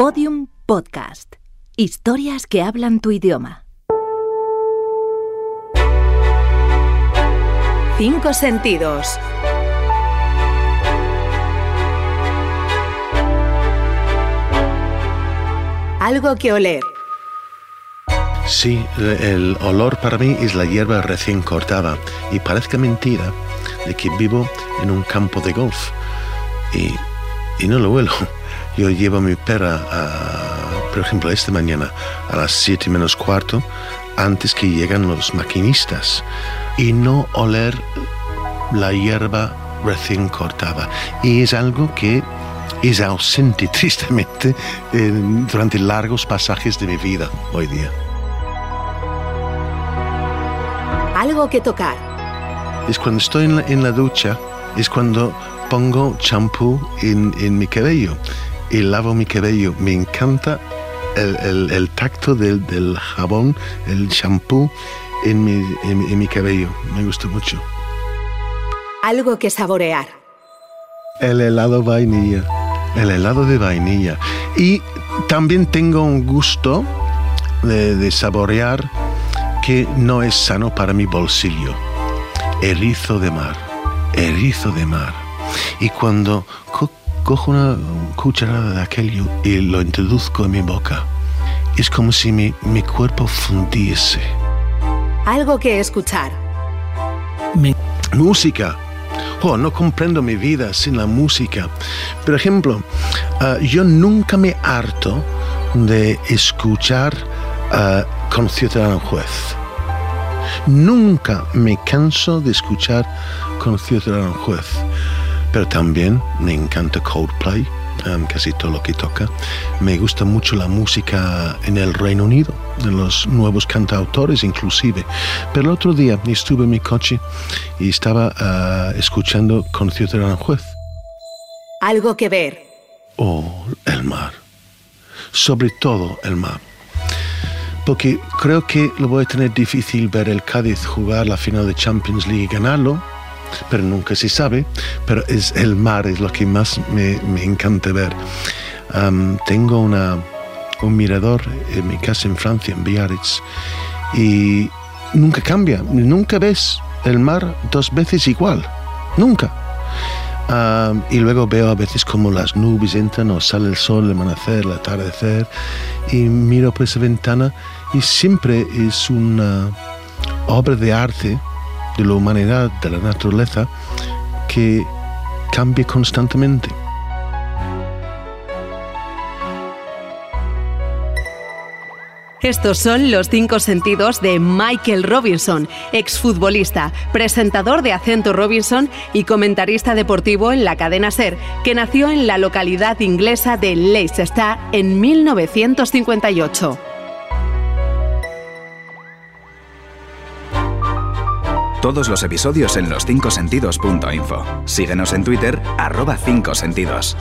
Podium Podcast. Historias que hablan tu idioma. Cinco sentidos. Algo que oler. Sí, el olor para mí es la hierba recién cortada y parezca mentira de que vivo en un campo de golf y, y no lo huelo. Yo llevo a mi perra, por ejemplo, esta mañana a las 7 menos cuarto, antes que llegan los maquinistas, y no oler la hierba recién cortada. Y es algo que es ausente tristemente durante largos pasajes de mi vida hoy día. Algo que tocar. Es cuando estoy en la, en la ducha, es cuando pongo champú en, en, mi cabello y lavo mi cabello. Me encanta el, el, el tacto del, del, jabón, el champú en mi, en, en mi cabello. Me gusta mucho. Algo que saborear. El helado vainilla. El helado de vainilla. Y también tengo un gusto de, de saborear que no es sano para mi bolsillo. Erizo de mar. Erizo de mar. Y cuando cojo una cucharada de aquello y lo introduzco en mi boca, es como si mi, mi cuerpo fundiese. Algo que escuchar. Mi música. Oh, no comprendo mi vida sin la música. Por ejemplo, uh, yo nunca me harto de escuchar uh, con Ciudadano Juez. Nunca me canso de escuchar con Ciudadano Juez. Pero también me encanta Coldplay, um, casi todo lo que toca. Me gusta mucho la música en el Reino Unido, de los nuevos cantautores inclusive. Pero el otro día estuve en mi coche y estaba uh, escuchando con Ciudadano Juez. Algo que ver. Oh, el mar. Sobre todo el mar porque creo que lo voy a tener difícil ver el Cádiz jugar la final de Champions League y ganarlo, pero nunca se sabe, pero es el mar, es lo que más me, me encanta ver. Um, tengo una, un mirador en mi casa en Francia, en Biarritz, y nunca cambia, nunca ves el mar dos veces igual, nunca. Y luego veo a veces como las nubes entran o sale el sol, el amanecer, el atardecer, y miro por esa ventana y siempre es una obra de arte de la humanidad, de la naturaleza, que cambia constantemente. Estos son los cinco sentidos de Michael Robinson, exfutbolista, presentador de Acento Robinson y comentarista deportivo en la cadena Ser, que nació en la localidad inglesa de Leicester en 1958. Todos los episodios en los 5sentidos.info. Síguenos en Twitter, arroba 5 sentidos.